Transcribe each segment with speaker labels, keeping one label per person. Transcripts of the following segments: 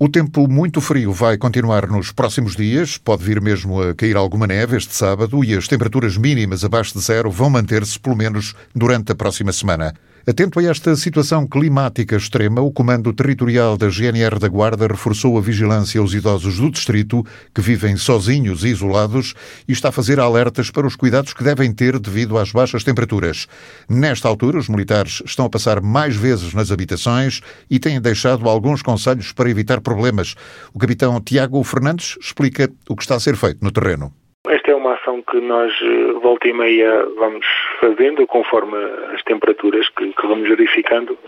Speaker 1: O tempo muito frio vai continuar nos próximos dias, pode vir mesmo a cair alguma neve este sábado e as temperaturas mínimas abaixo de zero vão manter-se pelo menos durante a próxima semana. Atento a esta situação climática extrema, o Comando Territorial da GNR da Guarda reforçou a vigilância aos idosos do distrito que vivem sozinhos e isolados e está a fazer alertas para os cuidados que devem ter devido às baixas temperaturas. Nesta altura, os militares estão a passar mais vezes nas habitações e têm deixado alguns conselhos para evitar problemas. O capitão Tiago Fernandes explica o que está a ser feito no terreno.
Speaker 2: Esta é uma ação que nós, eh, volta e meia, vamos fazendo conforme as temperaturas que, que vamos verificando.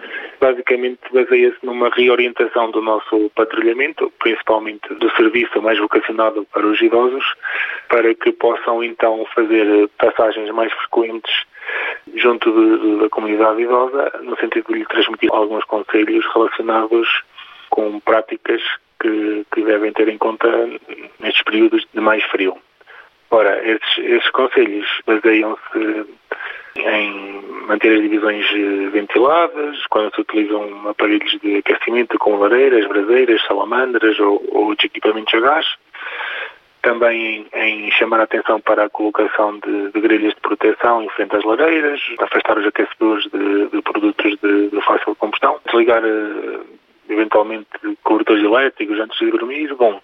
Speaker 2: Basicamente, baseia-se numa reorientação do nosso patrulhamento, principalmente do serviço mais vocacionado para os idosos, para que possam então fazer passagens mais frequentes junto de, de, da comunidade idosa, no sentido de lhe transmitir alguns conselhos relacionados com práticas que, que devem ter em conta nestes períodos de mais frio. Ora, esses, esses conselhos baseiam-se em manter as divisões eh, ventiladas, quando se utilizam aparelhos de aquecimento como lareiras, braseiras, salamandras ou, ou de equipamentos a gás. Também em, em, chamar a atenção para a colocação de, de, grelhas de proteção em frente às lareiras, afastar os aquecedores de, de produtos de, de, fácil combustão, desligar uh, eventualmente cobertores elétricos antes de dormir. Bom,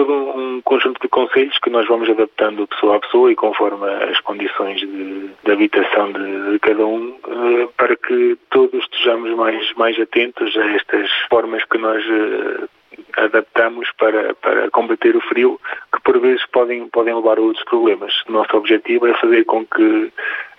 Speaker 2: todo um conjunto de conselhos que nós vamos adaptando pessoa a pessoa e conforme as condições de, de habitação de, de, cada um, uh, para que todos estejamos mais, mais atentos a estas formas que nós uh, adaptamos para, para combater o frio, que por vezes podem, podem levar a outros problemas. Nosso objetivo é fazer com que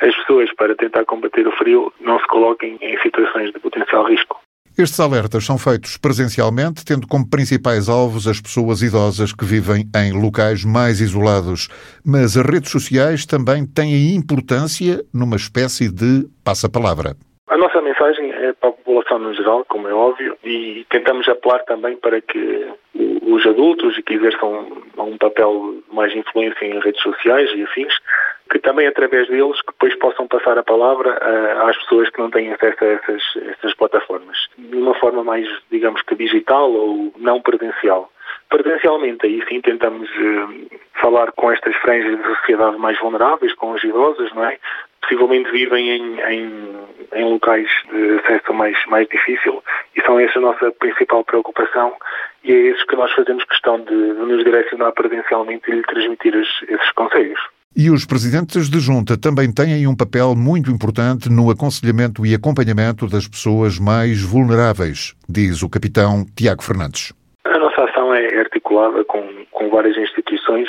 Speaker 2: as pessoas, para tentar combater o frio, não se coloquem em situações de potencial risco.
Speaker 1: Estes alertas são feitos presencialmente, tendo como principais alvos as pessoas idosas que vivem em locais mais isolados. Mas as redes sociais também têm importância numa espécie de passa-palavra.
Speaker 2: A nossa mensagem é para a população no geral, como é óbvio, e tentamos apelar também para que os adultos que exerçam um papel mais influência em redes sociais e afins que também através deles que depois possam passar a palavra uh, às pessoas que não têm acesso a essas, essas plataformas, de uma forma mais, digamos que digital ou não presencial. Presencialmente, aí sim tentamos uh, falar com estas franjas de sociedade mais vulneráveis, com os idosos, não é? Possivelmente vivem em, em, em locais de acesso mais, mais difícil e são essa a nossa principal preocupação e é esses que nós fazemos questão de, de nos direcionar presencialmente e lhe transmitir os, esses conselhos.
Speaker 1: E os presidentes de junta também têm um papel muito importante no aconselhamento e acompanhamento das pessoas mais vulneráveis, diz o capitão Tiago Fernandes.
Speaker 2: A nossa ação é articulada com, com várias instituições,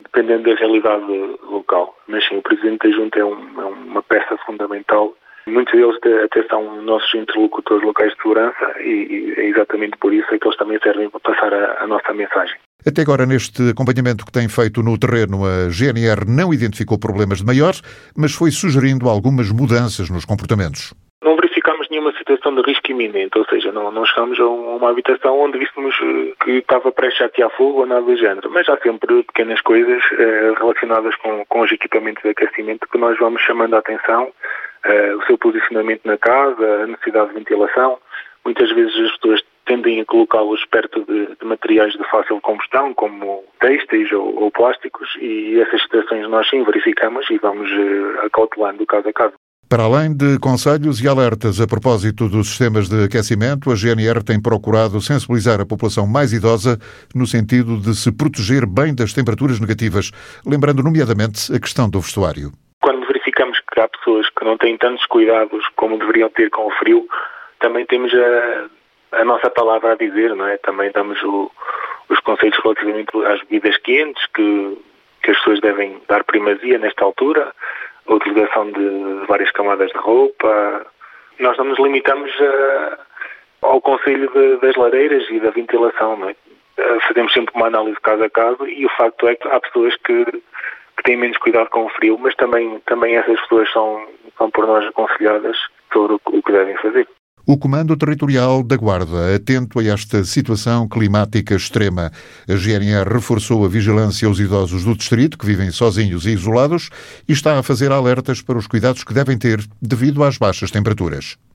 Speaker 2: dependendo da realidade local. Mas sim, o presidente da junta é, um, é uma peça fundamental Muitos deles até são nossos interlocutores locais de segurança e, é exatamente por isso é que eles também servem para passar a, a nossa mensagem.
Speaker 1: Até agora, neste acompanhamento que tem feito no terreno, a GNR não identificou problemas de maior, mas foi sugerindo algumas mudanças nos comportamentos.
Speaker 2: Não verificámos nenhuma situação de risco iminente, ou seja, não, não chegámos a uma habitação onde víssemos eh, que estava prestes a atear fogo ou nada do género, mas há sempre pequenas coisas eh, relacionadas com, com os equipamentos de aquecimento que nós vamos chamando a atenção uh, o seu posicionamento na casa, a necessidade de ventilação. Muitas vezes as pessoas tendem a colocá-los perto de, de, materiais de fácil combustão, como têxteis ou, ou, plásticos, e essas situações nós sim verificamos e vamos uh, acautelando caso a caso.
Speaker 1: Para além de conselhos e alertas a propósito dos sistemas de aquecimento, a GNR tem procurado sensibilizar a população mais idosa no sentido de se proteger bem das temperaturas negativas, lembrando nomeadamente a questão do vestuário
Speaker 2: que há pessoas que não têm tantos cuidados como deveriam ter com o frio, também temos a, a nossa palavra a dizer, não é? Também damos o, os conselhos relativamente às bebidas quentes, que, que as pessoas devem dar primazia nesta altura, a utilização de várias camadas de roupa. Nós não nos limitamos a, ao conselho de, das lareiras e da ventilação, não é? Fazemos sempre uma análise caso a caso e o facto é que há pessoas que que têm menos cuidado com o frio, mas também, também essas pessoas são, são por nós aconselhadas sobre o que devem fazer.
Speaker 1: O Comando Territorial da Guarda, atento a esta situação climática extrema. A GNR reforçou a vigilância aos idosos do distrito, que vivem sozinhos e isolados, e está a fazer alertas para os cuidados que devem ter devido às baixas temperaturas.